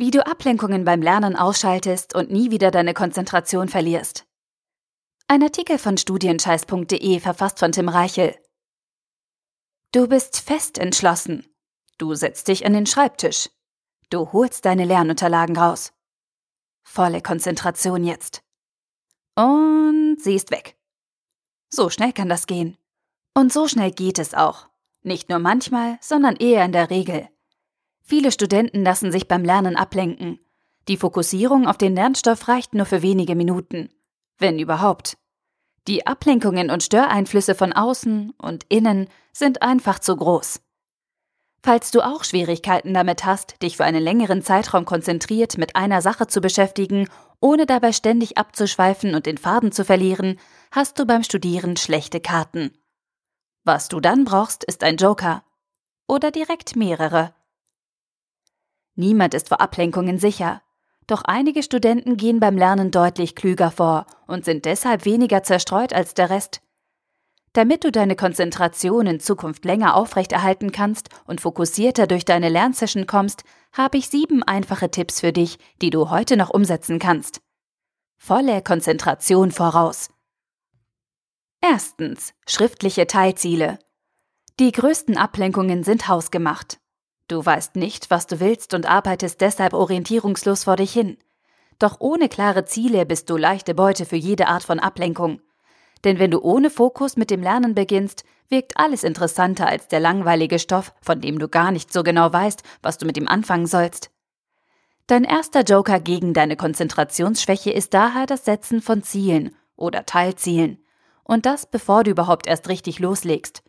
Wie du Ablenkungen beim Lernen ausschaltest und nie wieder deine Konzentration verlierst. Ein Artikel von studienscheiß.de verfasst von Tim Reichel. Du bist fest entschlossen. Du setzt dich an den Schreibtisch. Du holst deine Lernunterlagen raus. Volle Konzentration jetzt. Und sie ist weg. So schnell kann das gehen. Und so schnell geht es auch. Nicht nur manchmal, sondern eher in der Regel. Viele Studenten lassen sich beim Lernen ablenken. Die Fokussierung auf den Lernstoff reicht nur für wenige Minuten, wenn überhaupt. Die Ablenkungen und Störeinflüsse von außen und innen sind einfach zu groß. Falls du auch Schwierigkeiten damit hast, dich für einen längeren Zeitraum konzentriert mit einer Sache zu beschäftigen, ohne dabei ständig abzuschweifen und den Faden zu verlieren, hast du beim Studieren schlechte Karten. Was du dann brauchst, ist ein Joker. Oder direkt mehrere. Niemand ist vor Ablenkungen sicher. Doch einige Studenten gehen beim Lernen deutlich klüger vor und sind deshalb weniger zerstreut als der Rest. Damit du deine Konzentration in Zukunft länger aufrechterhalten kannst und fokussierter durch deine Lernsession kommst, habe ich sieben einfache Tipps für dich, die du heute noch umsetzen kannst. Volle Konzentration voraus. Erstens. Schriftliche Teilziele. Die größten Ablenkungen sind hausgemacht. Du weißt nicht, was du willst und arbeitest deshalb orientierungslos vor dich hin. Doch ohne klare Ziele bist du leichte Beute für jede Art von Ablenkung. Denn wenn du ohne Fokus mit dem Lernen beginnst, wirkt alles interessanter als der langweilige Stoff, von dem du gar nicht so genau weißt, was du mit ihm anfangen sollst. Dein erster Joker gegen deine Konzentrationsschwäche ist daher das Setzen von Zielen oder Teilzielen. Und das bevor du überhaupt erst richtig loslegst.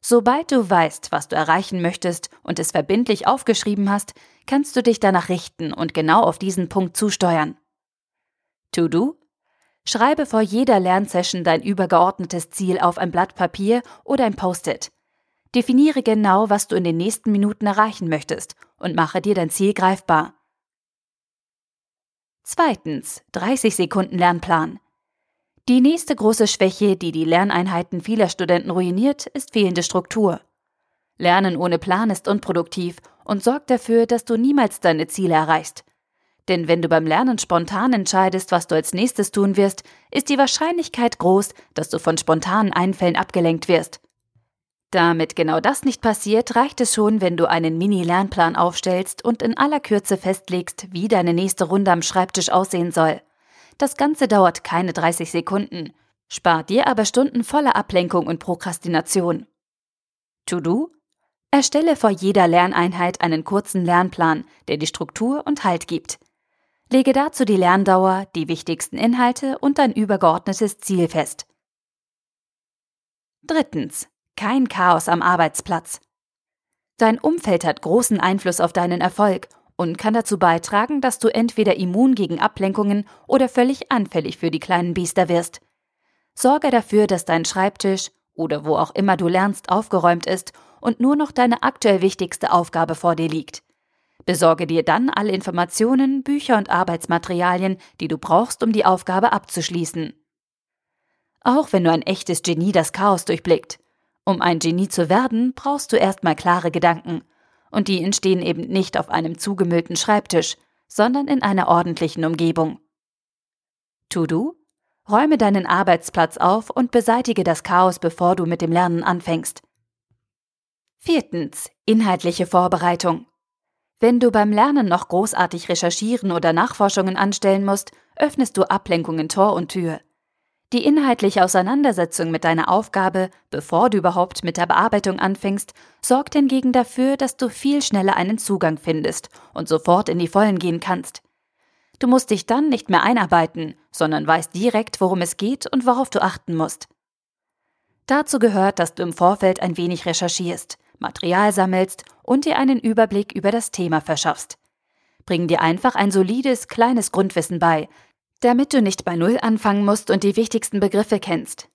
Sobald du weißt, was du erreichen möchtest und es verbindlich aufgeschrieben hast, kannst du dich danach richten und genau auf diesen Punkt zusteuern. To-Do? Schreibe vor jeder Lernsession dein übergeordnetes Ziel auf ein Blatt Papier oder ein Post-it. Definiere genau, was du in den nächsten Minuten erreichen möchtest und mache dir dein Ziel greifbar. Zweitens, 30 Sekunden Lernplan. Die nächste große Schwäche, die die Lerneinheiten vieler Studenten ruiniert, ist fehlende Struktur. Lernen ohne Plan ist unproduktiv und sorgt dafür, dass du niemals deine Ziele erreichst. Denn wenn du beim Lernen spontan entscheidest, was du als nächstes tun wirst, ist die Wahrscheinlichkeit groß, dass du von spontanen Einfällen abgelenkt wirst. Damit genau das nicht passiert, reicht es schon, wenn du einen Mini-Lernplan aufstellst und in aller Kürze festlegst, wie deine nächste Runde am Schreibtisch aussehen soll. Das Ganze dauert keine 30 Sekunden, spart dir aber Stunden voller Ablenkung und Prokrastination. To-Do? Erstelle vor jeder Lerneinheit einen kurzen Lernplan, der die Struktur und Halt gibt. Lege dazu die Lerndauer, die wichtigsten Inhalte und dein übergeordnetes Ziel fest. Drittens. Kein Chaos am Arbeitsplatz. Dein Umfeld hat großen Einfluss auf deinen Erfolg und kann dazu beitragen, dass du entweder immun gegen Ablenkungen oder völlig anfällig für die kleinen Biester wirst. Sorge dafür, dass dein Schreibtisch oder wo auch immer du lernst aufgeräumt ist und nur noch deine aktuell wichtigste Aufgabe vor dir liegt. Besorge dir dann alle Informationen, Bücher und Arbeitsmaterialien, die du brauchst, um die Aufgabe abzuschließen. Auch wenn du ein echtes Genie das Chaos durchblickt. Um ein Genie zu werden, brauchst du erstmal klare Gedanken und die entstehen eben nicht auf einem zugemüllten Schreibtisch, sondern in einer ordentlichen Umgebung. To-Do? Räume deinen Arbeitsplatz auf und beseitige das Chaos, bevor du mit dem Lernen anfängst. Viertens. Inhaltliche Vorbereitung. Wenn du beim Lernen noch großartig recherchieren oder Nachforschungen anstellen musst, öffnest du Ablenkungen Tor und Tür. Die inhaltliche Auseinandersetzung mit deiner Aufgabe, bevor du überhaupt mit der Bearbeitung anfängst, sorgt hingegen dafür, dass du viel schneller einen Zugang findest und sofort in die Vollen gehen kannst. Du musst dich dann nicht mehr einarbeiten, sondern weißt direkt, worum es geht und worauf du achten musst. Dazu gehört, dass du im Vorfeld ein wenig recherchierst, Material sammelst und dir einen Überblick über das Thema verschaffst. Bring dir einfach ein solides, kleines Grundwissen bei, damit du nicht bei Null anfangen musst und die wichtigsten Begriffe kennst.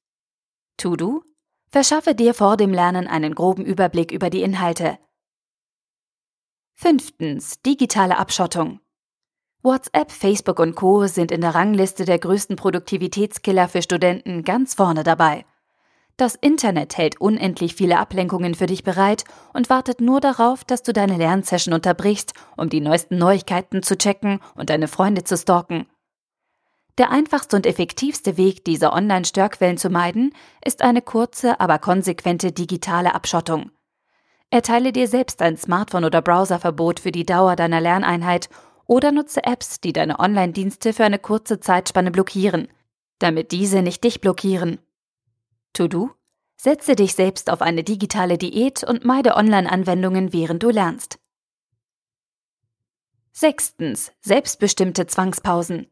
To-Do? Verschaffe dir vor dem Lernen einen groben Überblick über die Inhalte. Fünftens. Digitale Abschottung. WhatsApp, Facebook und Co. sind in der Rangliste der größten Produktivitätskiller für Studenten ganz vorne dabei. Das Internet hält unendlich viele Ablenkungen für dich bereit und wartet nur darauf, dass du deine Lernsession unterbrichst, um die neuesten Neuigkeiten zu checken und deine Freunde zu stalken. Der einfachste und effektivste Weg, diese Online-Störquellen zu meiden, ist eine kurze, aber konsequente digitale Abschottung. Erteile dir selbst ein Smartphone- oder Browserverbot für die Dauer deiner Lerneinheit oder nutze Apps, die deine Online-Dienste für eine kurze Zeitspanne blockieren, damit diese nicht dich blockieren. To-Do? Setze dich selbst auf eine digitale Diät und meide Online-Anwendungen, während du lernst. Sechstens. Selbstbestimmte Zwangspausen.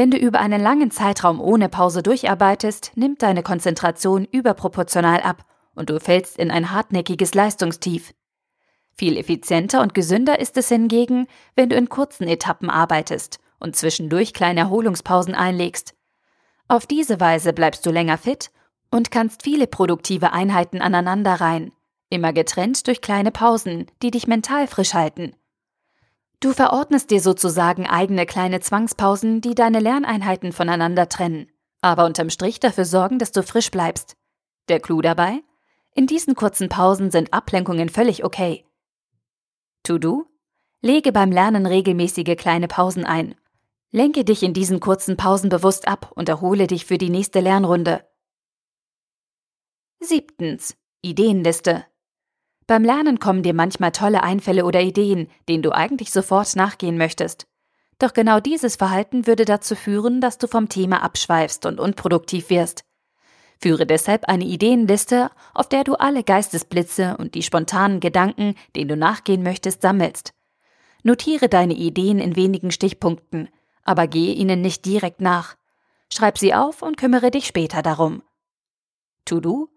Wenn du über einen langen Zeitraum ohne Pause durcharbeitest, nimmt deine Konzentration überproportional ab und du fällst in ein hartnäckiges Leistungstief. Viel effizienter und gesünder ist es hingegen, wenn du in kurzen Etappen arbeitest und zwischendurch kleine Erholungspausen einlegst. Auf diese Weise bleibst du länger fit und kannst viele produktive Einheiten aneinanderreihen, immer getrennt durch kleine Pausen, die dich mental frisch halten. Du verordnest dir sozusagen eigene kleine Zwangspausen, die deine Lerneinheiten voneinander trennen, aber unterm Strich dafür sorgen, dass du frisch bleibst. Der Clou dabei? In diesen kurzen Pausen sind Ablenkungen völlig okay. To-Do? Lege beim Lernen regelmäßige kleine Pausen ein. Lenke dich in diesen kurzen Pausen bewusst ab und erhole dich für die nächste Lernrunde. Siebtens. Ideenliste. Beim Lernen kommen dir manchmal tolle Einfälle oder Ideen, denen du eigentlich sofort nachgehen möchtest. Doch genau dieses Verhalten würde dazu führen, dass du vom Thema abschweifst und unproduktiv wirst. Führe deshalb eine Ideenliste, auf der du alle Geistesblitze und die spontanen Gedanken, denen du nachgehen möchtest, sammelst. Notiere deine Ideen in wenigen Stichpunkten, aber gehe ihnen nicht direkt nach. Schreib sie auf und kümmere dich später darum. To-Do?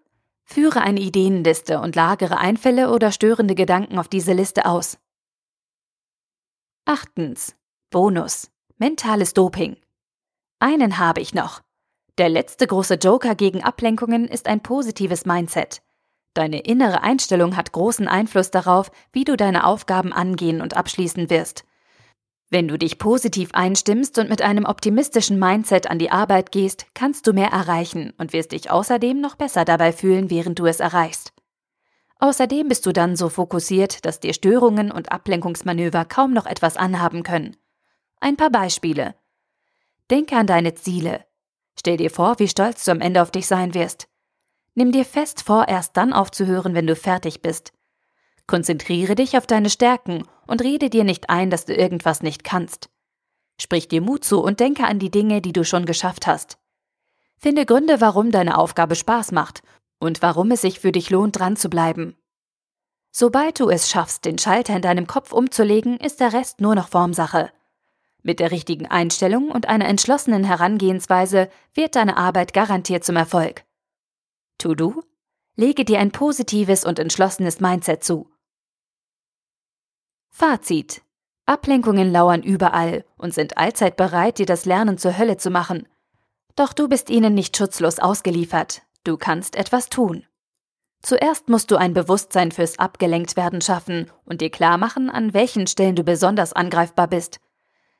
Führe eine Ideenliste und lagere Einfälle oder störende Gedanken auf diese Liste aus. Achtens. Bonus. Mentales Doping. Einen habe ich noch. Der letzte große Joker gegen Ablenkungen ist ein positives Mindset. Deine innere Einstellung hat großen Einfluss darauf, wie du deine Aufgaben angehen und abschließen wirst. Wenn du dich positiv einstimmst und mit einem optimistischen Mindset an die Arbeit gehst, kannst du mehr erreichen und wirst dich außerdem noch besser dabei fühlen, während du es erreichst. Außerdem bist du dann so fokussiert, dass dir Störungen und Ablenkungsmanöver kaum noch etwas anhaben können. Ein paar Beispiele. Denke an deine Ziele. Stell dir vor, wie stolz du am Ende auf dich sein wirst. Nimm dir fest vor, erst dann aufzuhören, wenn du fertig bist. Konzentriere dich auf deine Stärken und rede dir nicht ein, dass du irgendwas nicht kannst. Sprich dir Mut zu und denke an die Dinge, die du schon geschafft hast. Finde Gründe, warum deine Aufgabe Spaß macht und warum es sich für dich lohnt, dran zu bleiben. Sobald du es schaffst, den Schalter in deinem Kopf umzulegen, ist der Rest nur noch Formsache. Mit der richtigen Einstellung und einer entschlossenen Herangehensweise wird deine Arbeit garantiert zum Erfolg. To-Do? Lege dir ein positives und entschlossenes Mindset zu. Fazit. Ablenkungen lauern überall und sind allzeit bereit, dir das Lernen zur Hölle zu machen. Doch du bist ihnen nicht schutzlos ausgeliefert. Du kannst etwas tun. Zuerst musst du ein Bewusstsein fürs Abgelenktwerden schaffen und dir klar machen, an welchen Stellen du besonders angreifbar bist.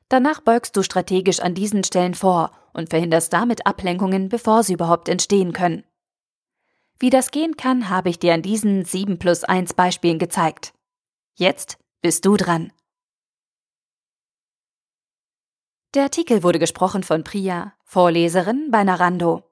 Danach beugst du strategisch an diesen Stellen vor und verhinderst damit Ablenkungen, bevor sie überhaupt entstehen können. Wie das gehen kann, habe ich dir an diesen 7 plus 1 Beispielen gezeigt. Jetzt bist du dran. Der Artikel wurde gesprochen von Priya, Vorleserin bei Narando.